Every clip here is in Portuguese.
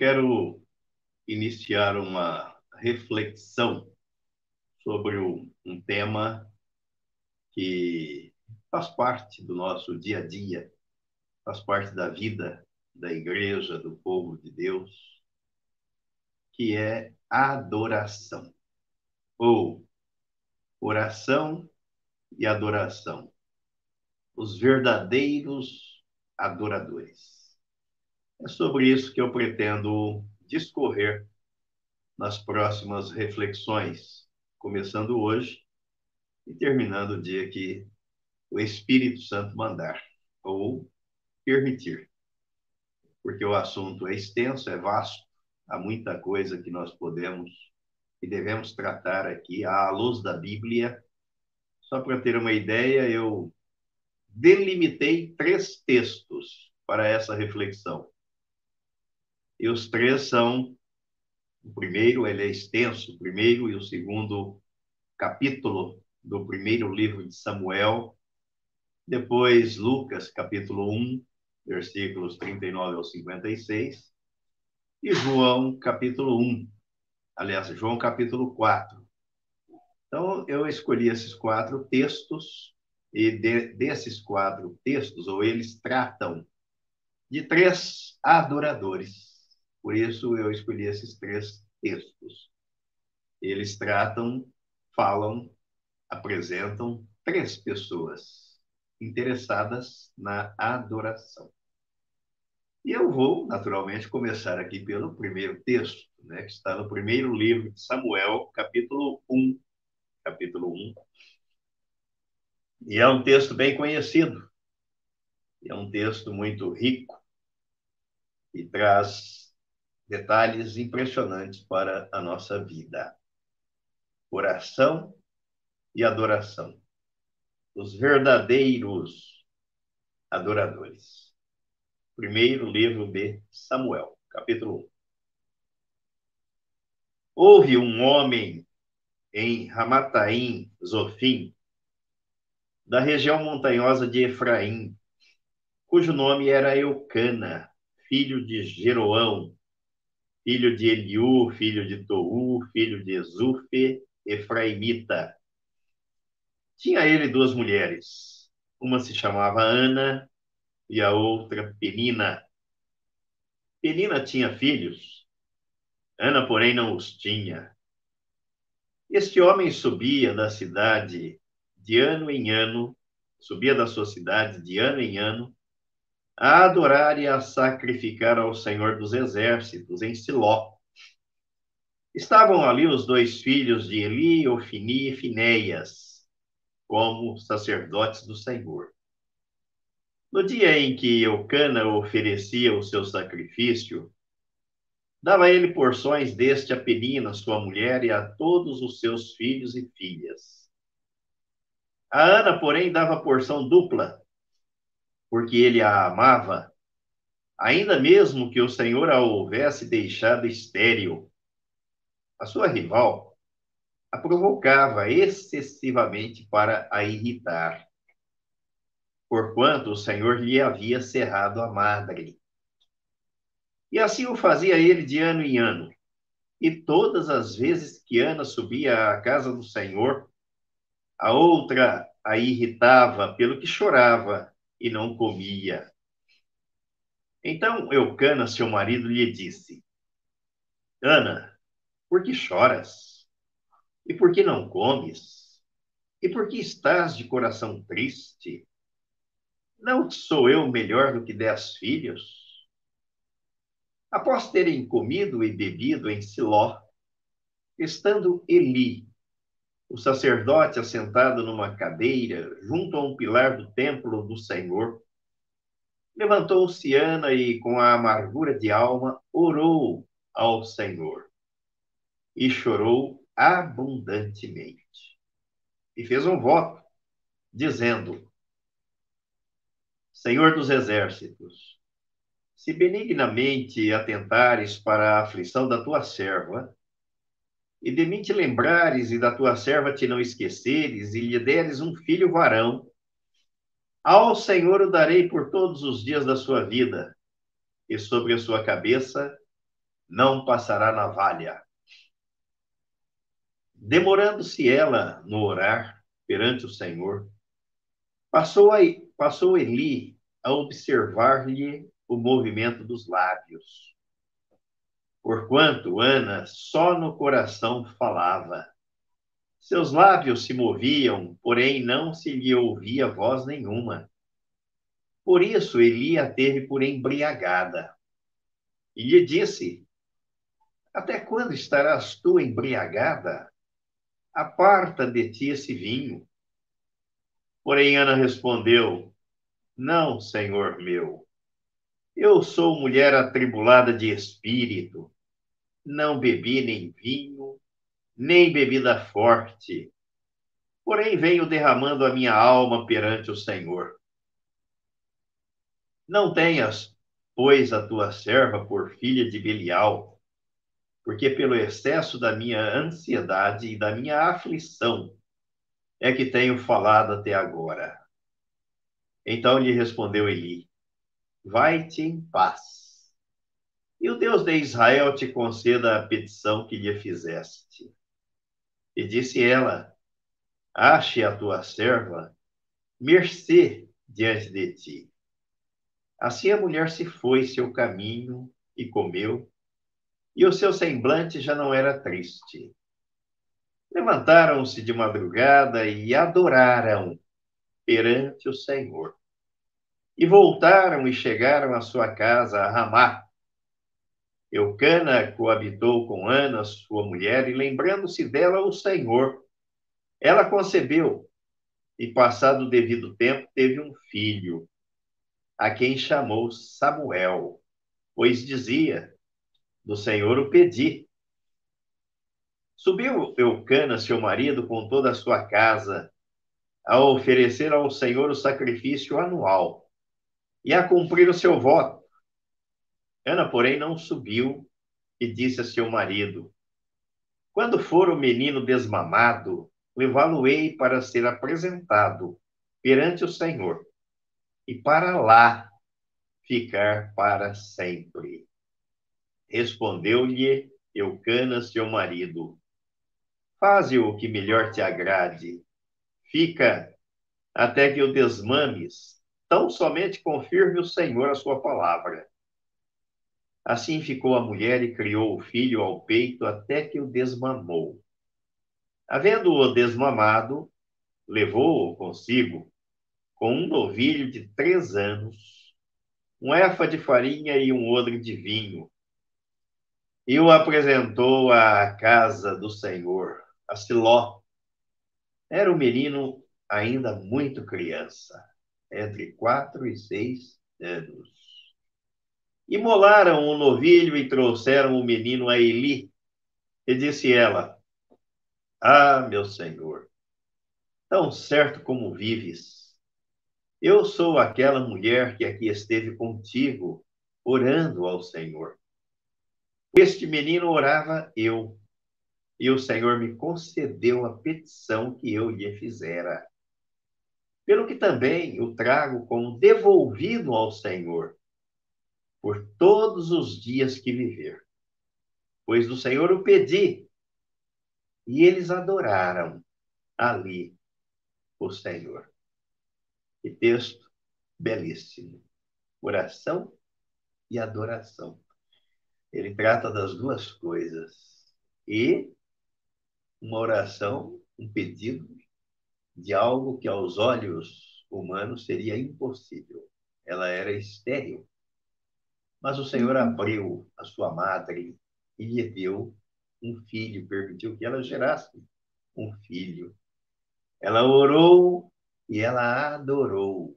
quero iniciar uma reflexão sobre um tema que faz parte do nosso dia a dia, faz parte da vida da igreja, do povo de Deus, que é adoração, ou oração e adoração. Os verdadeiros adoradores. É sobre isso que eu pretendo discorrer nas próximas reflexões, começando hoje e terminando o dia que o Espírito Santo mandar ou permitir. Porque o assunto é extenso, é vasto, há muita coisa que nós podemos e devemos tratar aqui à luz da Bíblia. Só para ter uma ideia, eu delimitei três textos para essa reflexão. E os três são: o primeiro, ele é extenso, o primeiro e o segundo capítulo do primeiro livro de Samuel, depois Lucas, capítulo 1, versículos 39 ao 56, e João, capítulo 1, aliás, João, capítulo 4. Então, eu escolhi esses quatro textos e de, desses quatro textos, ou eles tratam de três adoradores. Por isso eu escolhi esses três textos. Eles tratam, falam, apresentam três pessoas interessadas na adoração. E eu vou, naturalmente, começar aqui pelo primeiro texto, né, que está no primeiro livro de Samuel, capítulo 1. Capítulo 1, e é um texto bem conhecido, é um texto muito rico e traz detalhes impressionantes para a nossa vida. Oração e adoração. Os verdadeiros adoradores. Primeiro livro de Samuel, capítulo 1. Houve um homem em Ramataim, Zofim, da região montanhosa de Efraim, cujo nome era Eucana, filho de Jeroão, filho de Eliú, filho de Tou, filho de Ezufe, Efraimita. Tinha ele duas mulheres, uma se chamava Ana e a outra Penina. Penina tinha filhos, Ana, porém, não os tinha. Este homem subia da cidade de ano em ano, subia da sua cidade de ano em ano, a adorar e a sacrificar ao Senhor dos Exércitos em Siló. Estavam ali os dois filhos de Eli, Ofini e Finéias, como sacerdotes do Senhor. No dia em que Eucana oferecia o seu sacrifício, dava ele porções deste a Penina, sua mulher, e a todos os seus filhos e filhas. A Ana, porém, dava porção dupla, porque ele a amava, ainda mesmo que o Senhor a houvesse deixado estéril. A sua rival a provocava excessivamente para a irritar, porquanto o Senhor lhe havia cerrado a madre. E assim o fazia ele de ano em ano. E todas as vezes que Ana subia à casa do Senhor, a outra a irritava pelo que chorava e não comia. Então Eucana, seu marido, lhe disse: Ana, por que choras? E por que não comes? E por que estás de coração triste? Não sou eu melhor do que dez filhos? Após terem comido e bebido em Siló, estando Eli, o sacerdote assentado numa cadeira junto a um pilar do templo do Senhor, levantou-se Ana e, com a amargura de alma, orou ao Senhor e chorou abundantemente. E fez um voto, dizendo: Senhor dos exércitos, se benignamente atentares para a aflição da tua serva, e de mim te lembrares, e da tua serva te não esqueceres, e lhe deres um filho varão, ao Senhor o darei por todos os dias da sua vida, e sobre a sua cabeça não passará navalha. Demorando-se ela no orar perante o Senhor, passou, a, passou Eli a observar-lhe o movimento dos lábios. Porquanto Ana só no coração falava. Seus lábios se moviam, porém não se lhe ouvia voz nenhuma. Por isso Eli a teve por embriagada. E lhe disse: Até quando estarás tu embriagada? Aparta de ti esse vinho. Porém Ana respondeu: Não, senhor meu. Eu sou mulher atribulada de espírito. Não bebi nem vinho, nem bebida forte. Porém venho derramando a minha alma perante o Senhor. Não tenhas, pois, a tua serva por filha de Belial, porque pelo excesso da minha ansiedade e da minha aflição é que tenho falado até agora. Então lhe respondeu Eli: Vai-te em paz. E o Deus de Israel te conceda a petição que lhe fizeste. E disse ela: Ache a tua serva mercê diante de ti. Assim a mulher se foi seu caminho e comeu, e o seu semblante já não era triste. Levantaram-se de madrugada e adoraram perante o Senhor. E voltaram e chegaram à sua casa a Ramá. Eucana coabitou com Ana, sua mulher, e lembrando-se dela o Senhor, ela concebeu e, passado o devido tempo, teve um filho a quem chamou Samuel, pois dizia: Do Senhor o pedi. Subiu Eucana, seu marido, com toda a sua casa, a oferecer ao Senhor o sacrifício anual e a cumprir o seu voto. Ana, porém, não subiu e disse a seu marido: Quando for o menino desmamado, levá-lo-ei para ser apresentado perante o Senhor e para lá ficar para sempre. Respondeu-lhe Eucana, seu marido: Faze o que melhor te agrade. Fica até que o desmames. Tão somente confirme o Senhor a sua palavra. Assim ficou a mulher e criou o filho ao peito até que o desmamou. Havendo-o desmamado, levou-o consigo com um novilho de três anos, um efa de farinha e um odre de vinho, e o apresentou à casa do Senhor, a Siló. Era um menino ainda muito criança, entre quatro e seis anos. Imolaram o novilho e trouxeram o menino a Eli. E disse ela: Ah, meu senhor, tão certo como vives, eu sou aquela mulher que aqui esteve contigo, orando ao Senhor. Este menino orava eu, e o Senhor me concedeu a petição que eu lhe fizera. Pelo que também o trago como devolvido ao Senhor, por todos os dias que viver. Pois do Senhor o pedi, e eles adoraram ali o Senhor. Que texto belíssimo. Oração e adoração. Ele trata das duas coisas. E uma oração, um pedido de algo que aos olhos humanos seria impossível. Ela era estéril. Mas o Senhor uhum. abriu a sua madre e lhe deu um filho, permitiu que ela gerasse um filho. Ela orou e ela adorou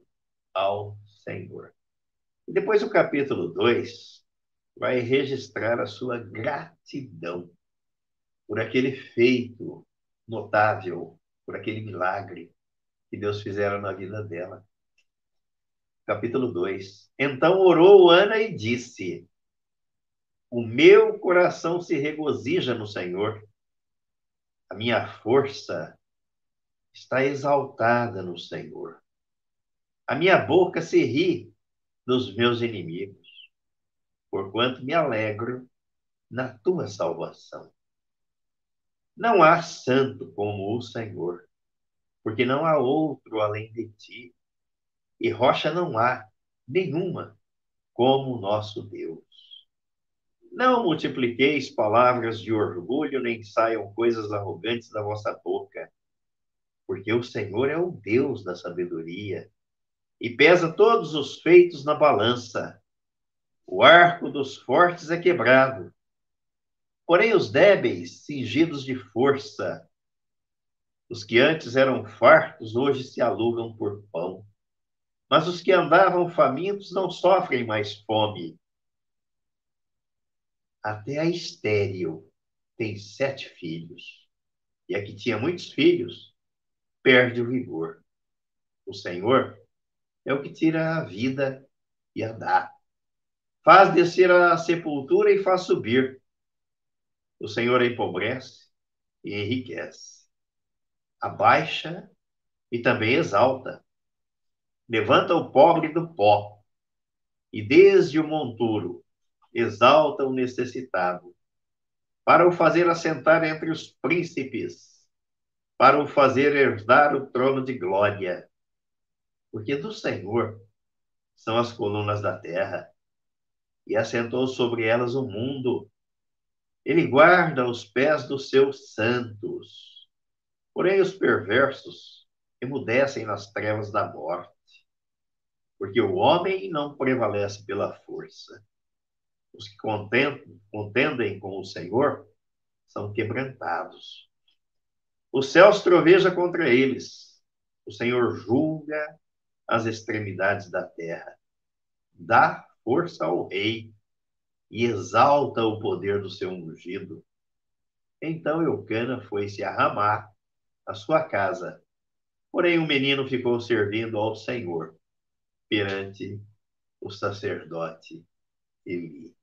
ao Senhor. E depois o capítulo 2 vai registrar a sua gratidão por aquele feito notável, por aquele milagre que Deus fizera na vida dela. Capítulo 2. Então orou Ana e disse: O meu coração se regozija no Senhor, a minha força está exaltada no Senhor. A minha boca se ri dos meus inimigos. porquanto me alegro na tua salvação. Não há santo como o Senhor, porque não há outro além de ti, e rocha não há nenhuma como o nosso Deus. Não multipliqueis palavras de orgulho, nem saiam coisas arrogantes da vossa boca, porque o Senhor é o Deus da sabedoria e pesa todos os feitos na balança. O arco dos fortes é quebrado, porém os débeis cingidos de força. Os que antes eram fartos hoje se alugam por pão. Mas os que andavam famintos não sofrem mais fome. Até a estéril tem sete filhos, e a que tinha muitos filhos perde o vigor. O Senhor é o que tira a vida e a dá. Faz descer a sepultura e faz subir. O Senhor empobrece e enriquece. Abaixa e também exalta. Levanta o pobre do pó e desde o monturo exalta o necessitado, para o fazer assentar entre os príncipes, para o fazer herdar o trono de glória. Porque do Senhor são as colunas da terra, e assentou sobre elas o mundo. Ele guarda os pés dos seus santos. Porém, os perversos emudecem nas trevas da morte, porque o homem não prevalece pela força os que contendem com o Senhor são quebrantados. O céu troveja contra eles. O Senhor julga as extremidades da terra. Dá força ao rei e exalta o poder do seu ungido. Então Eucana foi-se a Ramá, a sua casa. Porém, o menino ficou servindo ao Senhor perante o sacerdote Eli.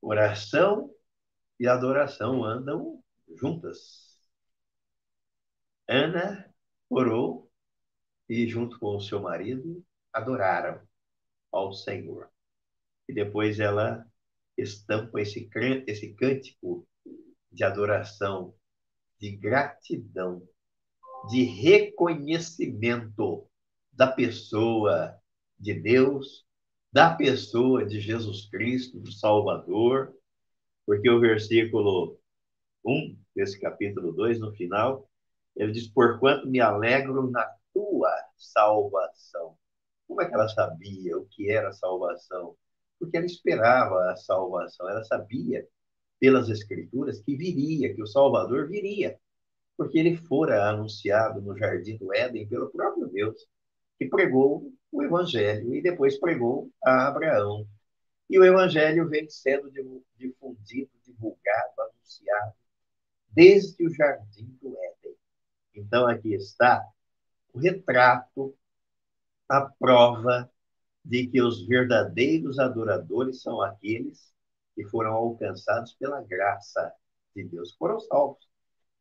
Oração e adoração andam juntas. Ana orou e, junto com o seu marido, adoraram ao Senhor. E depois ela estampa esse, esse cântico de adoração, de gratidão, de reconhecimento da pessoa de Deus da pessoa de Jesus Cristo, do Salvador, porque o versículo 1 desse capítulo 2, no final, ele diz: Porquanto me alegro na tua salvação. Como é que ela sabia o que era salvação? Porque ela esperava a salvação, ela sabia pelas Escrituras que viria, que o Salvador viria, porque ele fora anunciado no jardim do Éden pelo próprio Deus, que pregou o Evangelho e depois pregou a Abraão. E o Evangelho vem sendo difundido, divulgado, anunciado desde o jardim do Éden. Então, aqui está o retrato, a prova de que os verdadeiros adoradores são aqueles que foram alcançados pela graça de Deus, foram salvos.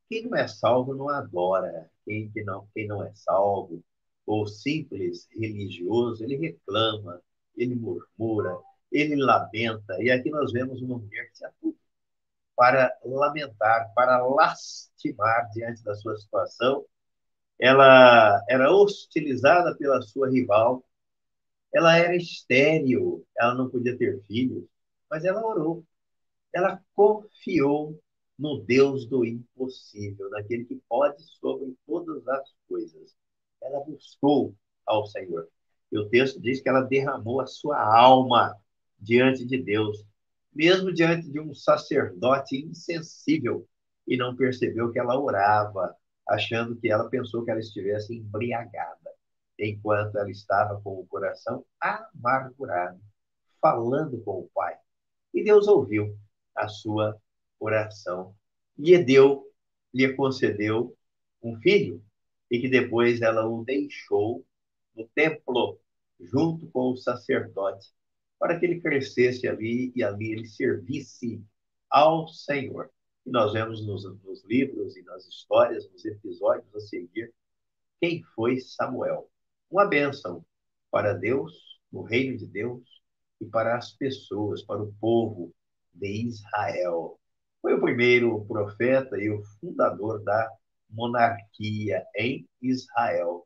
Quem não é salvo não adora. Quem, que não, quem não é salvo ou simples religioso, ele reclama, ele murmura, ele lamenta. E aqui nós vemos uma mulher que se atua para lamentar, para lastimar diante da sua situação. Ela era hostilizada pela sua rival, ela era estéril, ela não podia ter filhos, mas ela orou. Ela confiou no Deus do impossível, naquele que pode sobre todas as coisas ela buscou ao Senhor. E o texto diz que ela derramou a sua alma diante de Deus, mesmo diante de um sacerdote insensível, e não percebeu que ela orava, achando que ela pensou que ela estivesse embriagada, enquanto ela estava com o coração amargurado, falando com o Pai. E Deus ouviu a sua oração e deu, lhe concedeu um filho, e que depois ela o deixou no templo junto com o sacerdote para que ele crescesse ali e ali ele servisse ao Senhor. E nós vemos nos, nos livros e nas histórias, nos episódios a seguir, quem foi Samuel. Uma bênção para Deus, no reino de Deus, e para as pessoas, para o povo de Israel. Foi o primeiro profeta e o fundador da monarquia em Israel,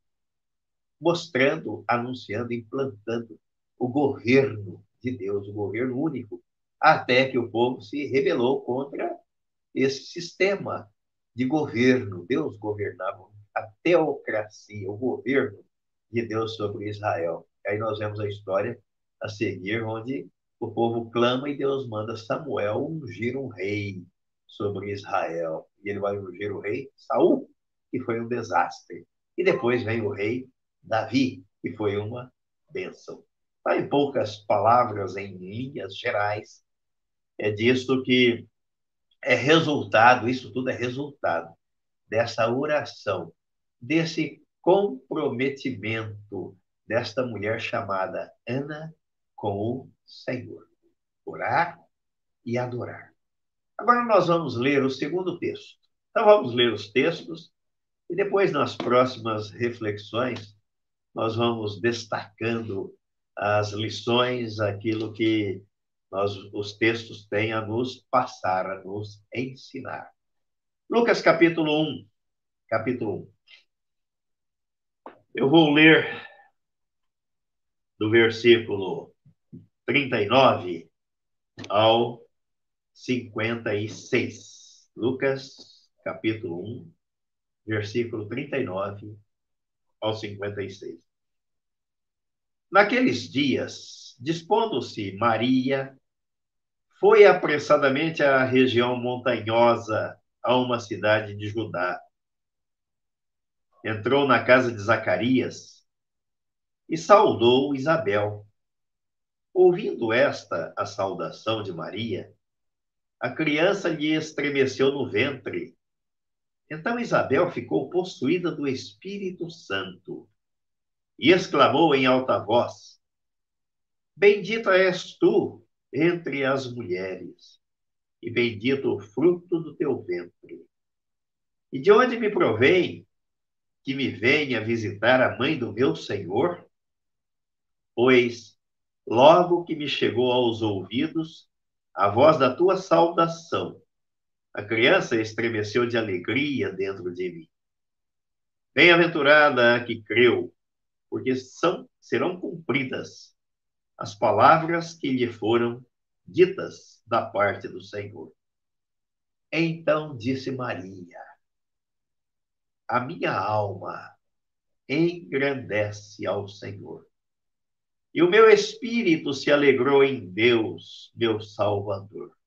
mostrando, anunciando, implantando o governo de Deus, o governo único, até que o povo se rebelou contra esse sistema de governo. Deus governava a teocracia, o governo de Deus sobre Israel. Aí nós vemos a história a seguir, onde o povo clama e Deus manda Samuel ungir um rei sobre Israel. E ele vai ungir o rei Saul, que foi um desastre. E depois vem o rei Davi, que foi uma bênção. Tá em poucas palavras, em linhas gerais, é disso que é resultado, isso tudo é resultado dessa oração, desse comprometimento desta mulher chamada Ana com o Senhor. Orar e adorar. Agora nós vamos ler o segundo texto. Então vamos ler os textos e depois nas próximas reflexões nós vamos destacando as lições, aquilo que nós, os textos têm a nos passar, a nos ensinar. Lucas capítulo 1, capítulo 1. Eu vou ler do versículo 39 ao 56. Lucas capítulo 1, versículo 39 ao 56. Naqueles dias, dispondo-se Maria, foi apressadamente à região montanhosa, a uma cidade de Judá. Entrou na casa de Zacarias e saudou Isabel. Ouvindo esta a saudação de Maria, a criança lhe estremeceu no ventre. Então Isabel ficou possuída do Espírito Santo e exclamou em alta voz: Bendita és tu entre as mulheres, e bendito o fruto do teu ventre. E de onde me provém que me venha visitar a mãe do meu Senhor? Pois, logo que me chegou aos ouvidos a voz da tua saudação, a criança estremeceu de alegria dentro de mim. Bem-aventurada a que creu, porque são, serão cumpridas as palavras que lhe foram ditas da parte do Senhor. Então disse Maria: A minha alma engrandece ao Senhor. E o meu espírito se alegrou em Deus, meu Salvador,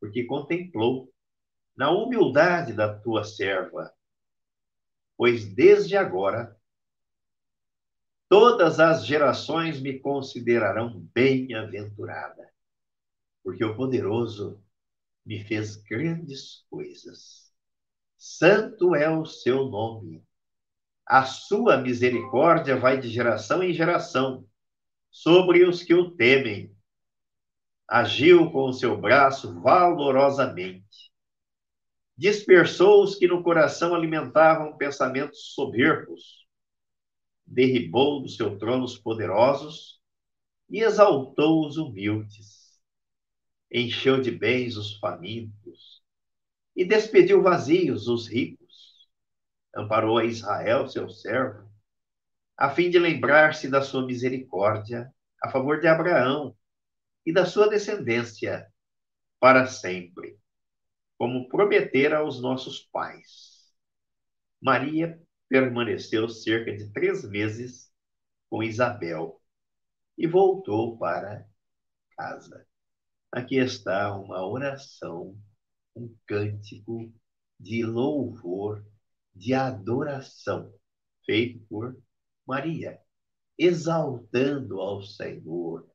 porque contemplou na humildade da tua serva, pois desde agora Todas as gerações me considerarão bem-aventurada, porque o poderoso me fez grandes coisas. Santo é o seu nome. A sua misericórdia vai de geração em geração sobre os que o temem. Agiu com o seu braço valorosamente. Dispersou os que no coração alimentavam pensamentos soberbos derribou do seu trono os poderosos e exaltou os humildes. Encheu de bens os famintos e despediu vazios os ricos. Amparou a Israel, seu servo, a fim de lembrar-se da sua misericórdia a favor de Abraão e da sua descendência para sempre, como prometera aos nossos pais. Maria permaneceu cerca de três meses com Isabel e voltou para casa. Aqui está uma oração, um cântico de louvor, de adoração, feito por Maria, exaltando ao Senhor,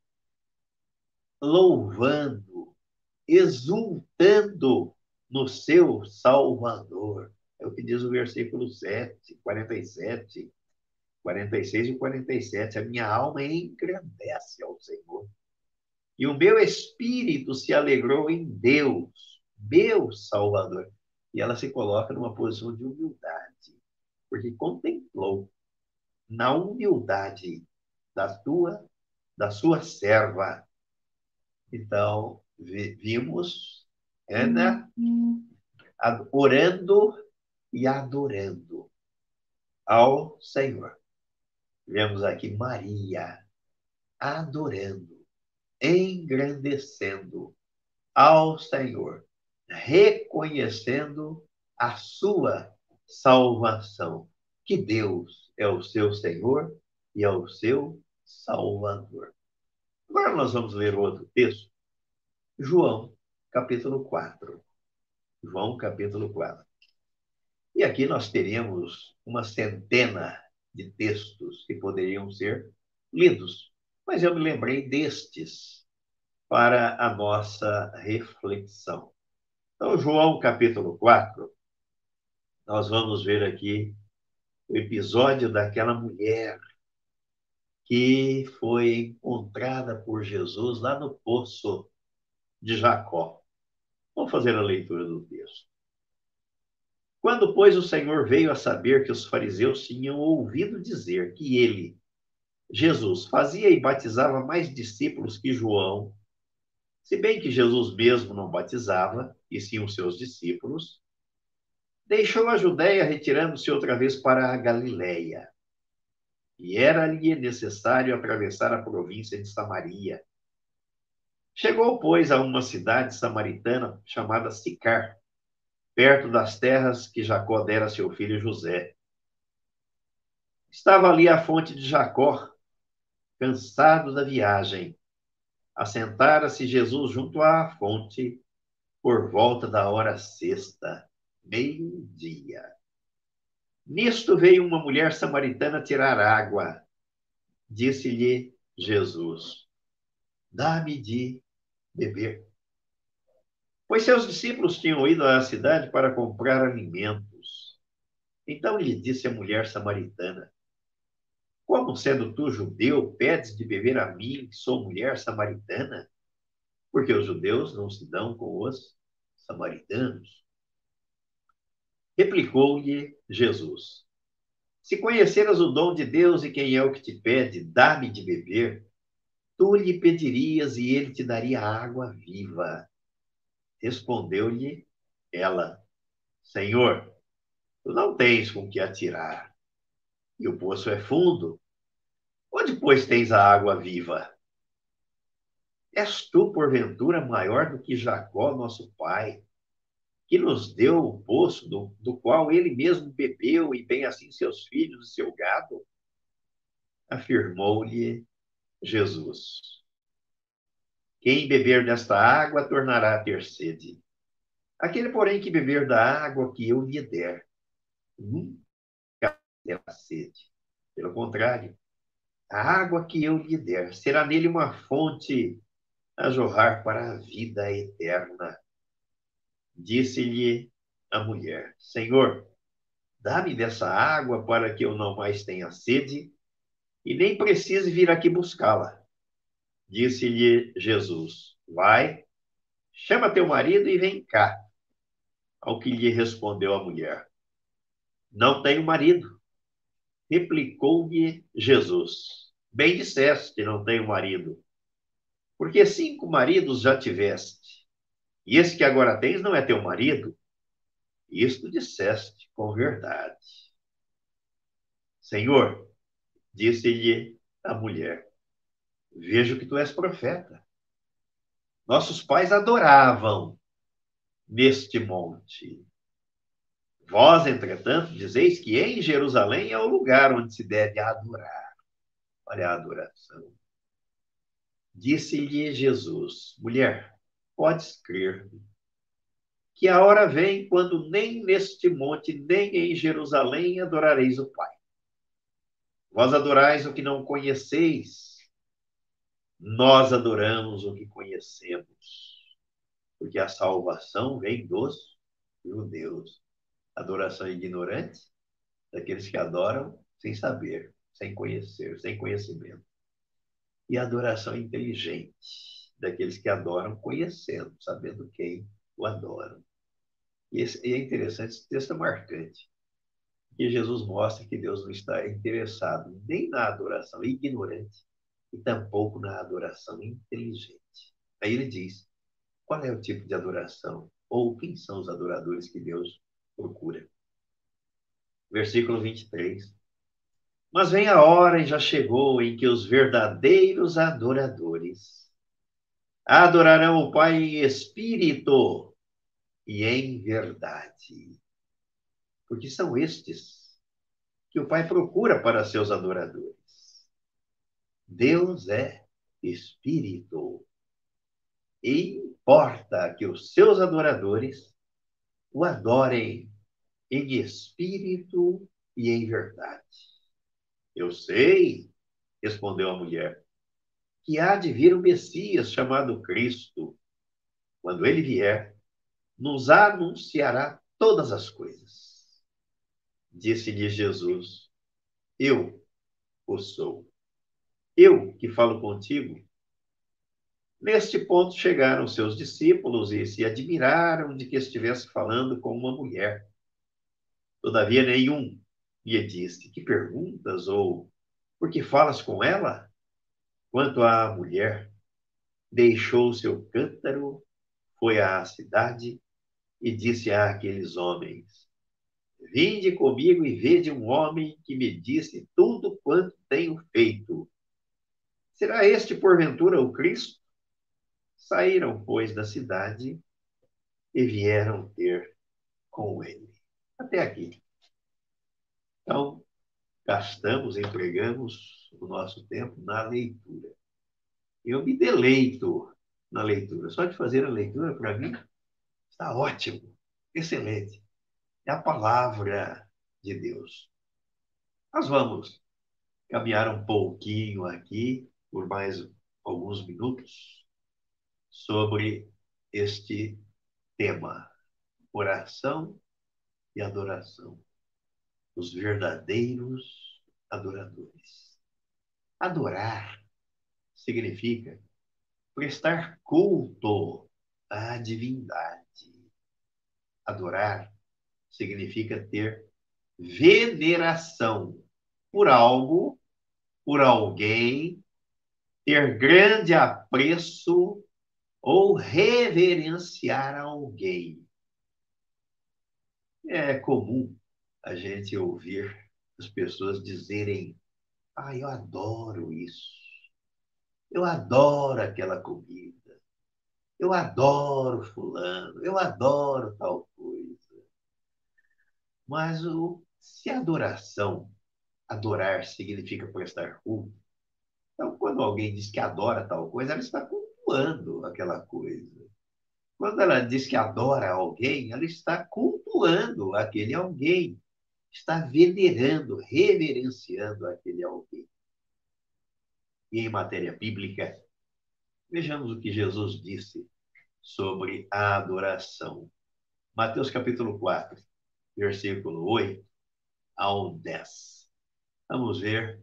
louvando, exultando no seu Salvador. É o que diz o versículo 7, 47, 46 e 47. A minha alma engrandece ao Senhor. E o meu espírito se alegrou em Deus, meu Salvador. E ela se coloca numa posição de humildade, porque contemplou na humildade da tua da sua serva. Então, vimos Ana orando e adorando ao Senhor. Vemos aqui Maria adorando, engrandecendo ao Senhor, reconhecendo a sua salvação, que Deus é o seu Senhor e é o seu Salvador. Agora nós vamos ler outro texto, João, capítulo 4. João, capítulo 4. E aqui nós teremos uma centena de textos que poderiam ser lidos, mas eu me lembrei destes para a nossa reflexão. Então, João capítulo 4, nós vamos ver aqui o episódio daquela mulher que foi encontrada por Jesus lá no poço de Jacó. Vamos fazer a leitura do texto. Quando, pois, o Senhor veio a saber que os fariseus tinham ouvido dizer que ele, Jesus, fazia e batizava mais discípulos que João, se bem que Jesus mesmo não batizava, e sim os seus discípulos, deixou a Judéia retirando-se outra vez para a Galiléia. E era-lhe necessário atravessar a província de Samaria. Chegou, pois, a uma cidade samaritana chamada Sicar, perto das terras que Jacó dera a seu filho José. Estava ali a fonte de Jacó, cansado da viagem. Assentara-se Jesus junto à fonte por volta da hora sexta, meio-dia. Nisto veio uma mulher samaritana tirar água. Disse-lhe Jesus: Dá-me de beber. Pois seus discípulos tinham ido à cidade para comprar alimentos. Então lhe disse a mulher samaritana: Como sendo tu judeu, pedes de beber a mim, que sou mulher samaritana? Porque os judeus não se dão com os samaritanos. Replicou-lhe Jesus: Se conheceras o dom de Deus e quem é o que te pede, dá-me de beber, tu lhe pedirias e ele te daria água viva. Respondeu-lhe ela: Senhor, tu não tens com que atirar, e o poço é fundo. Onde, pois, tens a água viva? És tu, porventura, maior do que Jacó, nosso pai, que nos deu o poço do, do qual ele mesmo bebeu, e bem assim seus filhos e seu gado? Afirmou-lhe Jesus. Quem beber desta água tornará a ter sede. Aquele, porém, que beber da água que eu lhe der, nunca terá sede. Pelo contrário, a água que eu lhe der será nele uma fonte a jorrar para a vida eterna. Disse-lhe a mulher: Senhor, dá-me dessa água para que eu não mais tenha sede e nem precise vir aqui buscá-la. Disse-lhe Jesus: Vai, chama teu marido e vem cá. Ao que lhe respondeu a mulher: Não tenho marido. Replicou-lhe Jesus: Bem disseste não tenho marido, porque cinco maridos já tiveste, e esse que agora tens não é teu marido. Isto disseste com verdade. Senhor, disse-lhe a mulher: Vejo que tu és profeta. Nossos pais adoravam neste monte. Vós, entretanto, dizeis que em Jerusalém é o lugar onde se deve adorar. Olha a adoração. Disse-lhe Jesus: Mulher, podes crer que a hora vem quando nem neste monte, nem em Jerusalém adorareis o Pai. Vós adorais o que não conheceis, nós adoramos o que conhecemos, porque a salvação vem dos judeus. Adoração ignorante, daqueles que adoram sem saber, sem conhecer, sem conhecimento. E adoração inteligente, daqueles que adoram conhecendo, sabendo quem o adoram. E, e é interessante, esse texto é marcante, que Jesus mostra que Deus não está interessado nem na adoração ignorante, e tampouco na adoração inteligente. Aí ele diz: qual é o tipo de adoração? Ou quem são os adoradores que Deus procura? Versículo 23. Mas vem a hora e já chegou em que os verdadeiros adoradores adorarão o Pai em espírito e em verdade. Porque são estes que o Pai procura para seus adoradores. Deus é espírito. E importa que os seus adoradores o adorem em espírito e em verdade. Eu sei, respondeu a mulher, que há de vir o Messias chamado Cristo. Quando ele vier, nos anunciará todas as coisas. Disse-lhe Jesus: Eu o sou. Eu que falo contigo. Neste ponto chegaram seus discípulos e se admiraram de que estivesse falando com uma mulher. Todavia, nenhum lhe disse: Que perguntas? Ou por que falas com ela? Quanto à mulher, deixou seu cântaro, foi à cidade e disse àqueles homens: Vinde comigo e vede um homem que me disse tudo quanto tenho feito. Será este, porventura, o Cristo? Saíram, pois, da cidade e vieram ter com ele. Até aqui. Então, gastamos, empregamos o nosso tempo na leitura. Eu me deleito na leitura. Só de fazer a leitura, para mim, está ótimo, excelente. É a palavra de Deus. Nós vamos caminhar um pouquinho aqui por mais alguns minutos sobre este tema: oração e adoração. Os verdadeiros adoradores. Adorar significa prestar culto à divindade. Adorar significa ter veneração por algo, por alguém ter grande apreço ou reverenciar alguém. É comum a gente ouvir as pessoas dizerem: Ah, eu adoro isso. Eu adoro aquela comida. Eu adoro fulano. Eu adoro tal coisa. Mas o, se adoração, adorar significa prestar culto, então, quando alguém diz que adora tal coisa, ela está cultuando aquela coisa. Quando ela diz que adora alguém, ela está cultuando aquele alguém, está venerando, reverenciando aquele alguém. E em matéria bíblica, vejamos o que Jesus disse sobre a adoração. Mateus capítulo 4, versículo 8 ao 10. Vamos ver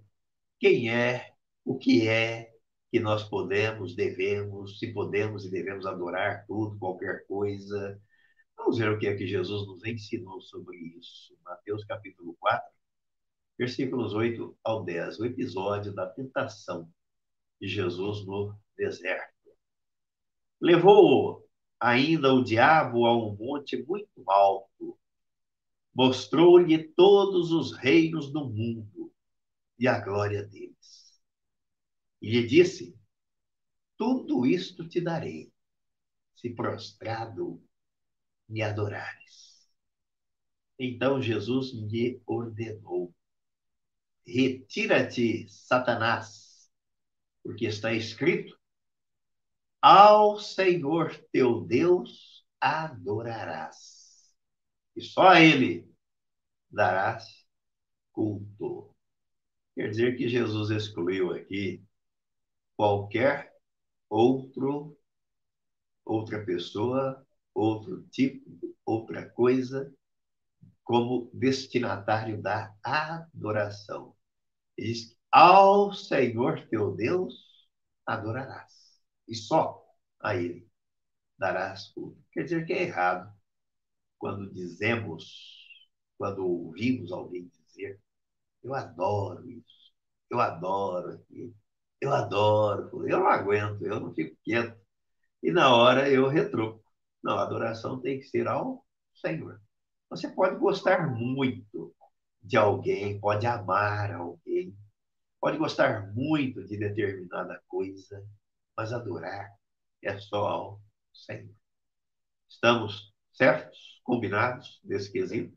quem é o que é que nós podemos, devemos, se podemos e devemos adorar tudo, qualquer coisa. Vamos ver o que é que Jesus nos ensinou sobre isso. Mateus capítulo 4, versículos 8 ao 10, o episódio da tentação de Jesus no deserto. Levou ainda o diabo a um monte muito alto, mostrou-lhe todos os reinos do mundo e a glória deles e lhe disse: Tudo isto te darei, se prostrado me adorares. Então Jesus lhe ordenou: Retira-te, Satanás, porque está escrito: Ao Senhor teu Deus adorarás, e só a Ele darás culto. Quer dizer que Jesus excluiu aqui qualquer outro outra pessoa, outro tipo, outra coisa como destinatário da adoração. Diz: ao Senhor teu Deus adorarás. E só a Ele darás culto. Quer dizer que é errado quando dizemos, quando ouvimos alguém dizer, eu adoro isso, eu adoro aquilo, Eu adoro, eu não aguento, eu não fico quieto. E na hora eu retruco. Não, a adoração tem que ser ao Senhor. Você pode gostar muito de alguém, pode amar alguém, pode gostar muito de determinada coisa, mas adorar é só ao Senhor. Estamos certos, combinados nesse quesito?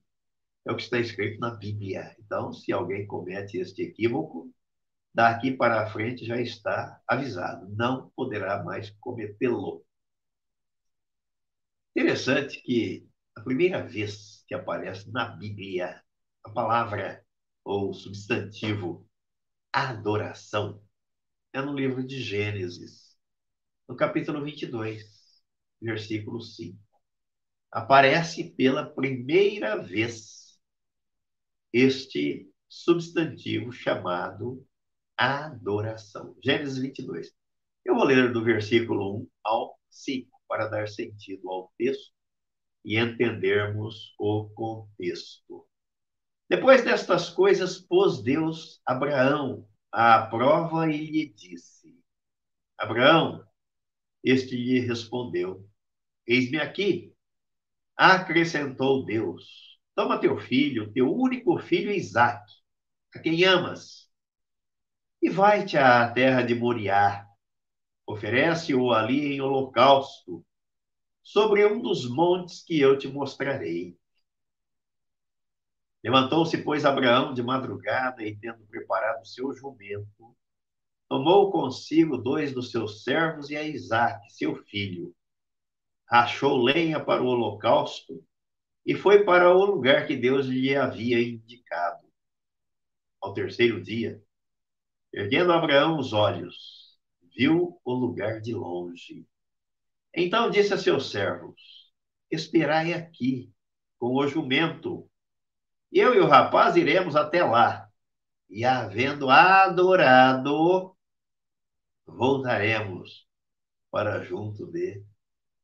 É o que está escrito na Bíblia. Então, se alguém comete este equívoco, daqui para frente já está avisado, não poderá mais cometê-lo. Interessante que a primeira vez que aparece na Bíblia a palavra ou substantivo adoração é no livro de Gênesis, no capítulo 22, versículo 5. Aparece pela primeira vez este substantivo chamado adoração. Gênesis 22. Eu vou ler do versículo 1 ao 5 para dar sentido ao texto e entendermos o contexto. Depois destas coisas, pôs Deus Abraão à prova e lhe disse: Abraão, este lhe respondeu: Eis-me aqui. Acrescentou Deus: Toma teu filho, teu único filho Isaque, a quem amas, e vai-te à terra de Moriá. Oferece-o ali em holocausto, sobre um dos montes que eu te mostrarei. Levantou-se, pois, Abraão de madrugada e, tendo preparado o seu jumento, tomou consigo dois dos seus servos e a Isaque, seu filho. Rachou lenha para o holocausto e foi para o lugar que Deus lhe havia indicado. Ao terceiro dia, erguendo Abraão os olhos, viu o lugar de longe. Então disse a seus servos: Esperai aqui com o jumento eu e o rapaz iremos até lá. E havendo adorado, voltaremos para junto de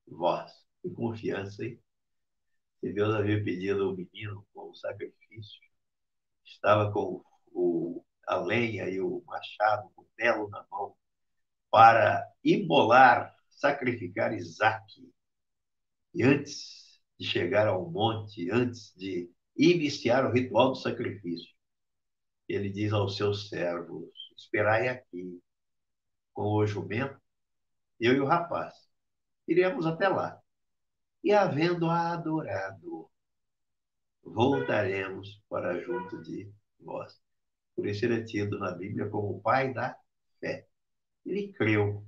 vós. Que confiança, hein? Se Deus havia pedido o menino como sacrifício, estava com o, a lenha e o machado, o belo na mão, para imolar, sacrificar Isaac. E antes de chegar ao monte, antes de iniciar o ritual do sacrifício. Ele diz aos seus servos: Esperai aqui, com o jumento, eu e o rapaz. Iremos até lá. E, havendo adorado, voltaremos para junto de vós. Por isso ele é tido na Bíblia como o pai da fé. Ele creu.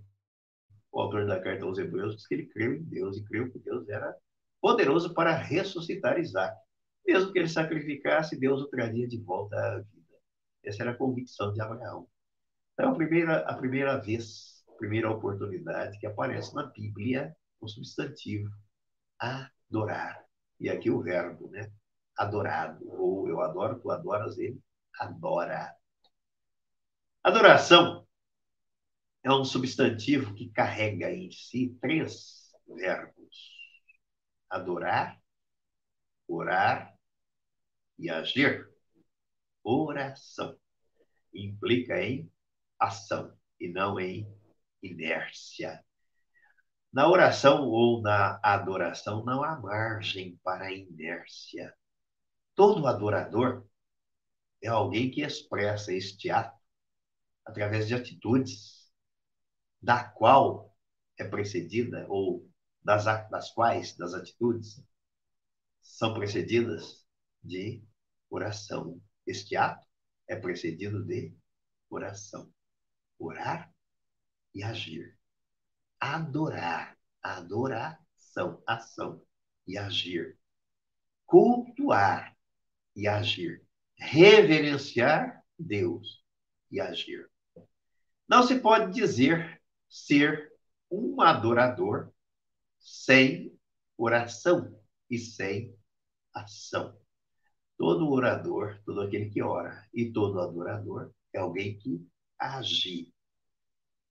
O autor da carta aos Hebreus diz que ele creu em Deus e creu que Deus era poderoso para ressuscitar Isaac. Mesmo que ele sacrificasse, Deus o traria de volta à vida. Essa era a convicção de Abraão. Então, a primeira, a primeira vez, a primeira oportunidade que aparece na Bíblia, o substantivo adorar. E aqui o verbo, né? Adorado. Ou eu adoro, tu adoras ele, adora. Adoração é um substantivo que carrega em si três verbos: adorar, orar e agir. Oração implica em ação e não em inércia. Na oração ou na adoração não há margem para inércia. Todo adorador é alguém que expressa este ato através de atitudes, da qual é precedida, ou das, das quais, das atitudes, são precedidas de oração. Este ato é precedido de oração. Orar e agir. Adorar. Adoração, ação e agir. Cultuar e agir. Reverenciar Deus e agir. Não se pode dizer ser um adorador sem oração e sem ação. Todo orador, todo aquele que ora e todo adorador é alguém que age.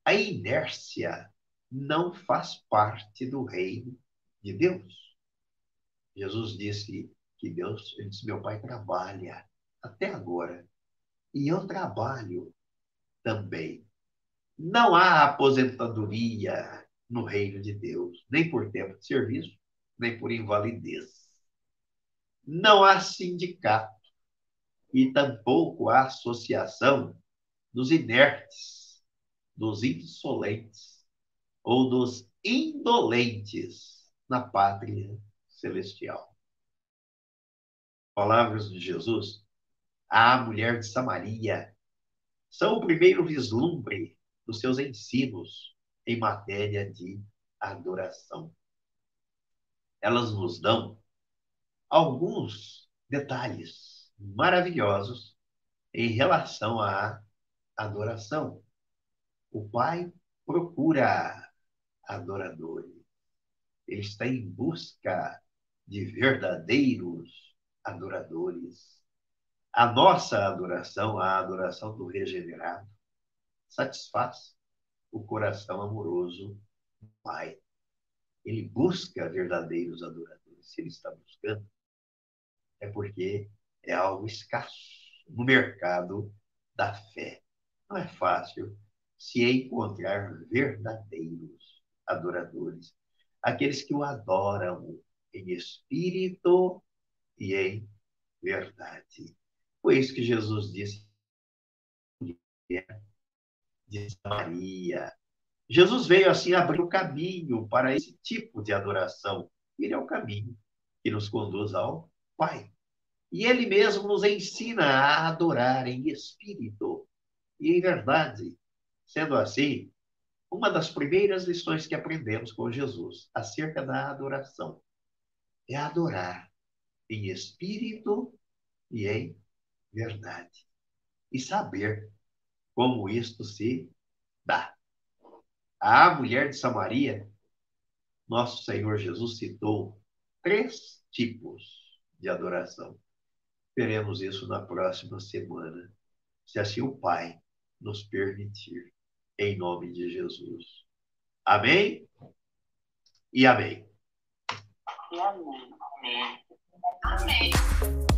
A inércia não faz parte do reino de Deus. Jesus disse que Deus, ele disse, meu pai trabalha até agora e eu trabalho também. Não há aposentadoria no reino de Deus, nem por tempo de serviço, nem por invalidez. Não há sindicato e tampouco há associação dos inertes, dos insolentes ou dos indolentes na pátria celestial. Palavras de Jesus à mulher de Samaria são o primeiro vislumbre dos seus ensinos em matéria de adoração. Elas nos dão alguns detalhes maravilhosos em relação à adoração. O Pai procura adoradores. Ele está em busca de verdadeiros adoradores. A nossa adoração, a adoração do regenerado, satisfaz o coração amoroso do Pai. Ele busca verdadeiros adoradores. Se ele está buscando, é porque é algo escasso no mercado da fé. Não é fácil se encontrar verdadeiros adoradores, aqueles que o adoram em espírito e em verdade. Foi isso que Jesus disse de Maria. Jesus veio assim abrir o caminho para esse tipo de adoração. Ele é o caminho que nos conduz ao Pai. E ele mesmo nos ensina a adorar em espírito e em verdade. Sendo assim, uma das primeiras lições que aprendemos com Jesus acerca da adoração é adorar em espírito e em verdade. E saber como isto se dá. A mulher de Samaria, nosso Senhor Jesus citou três tipos de adoração. Veremos isso na próxima semana, se assim o Pai nos permitir, em nome de Jesus. Amém? E amém. E amém. Amém. amém.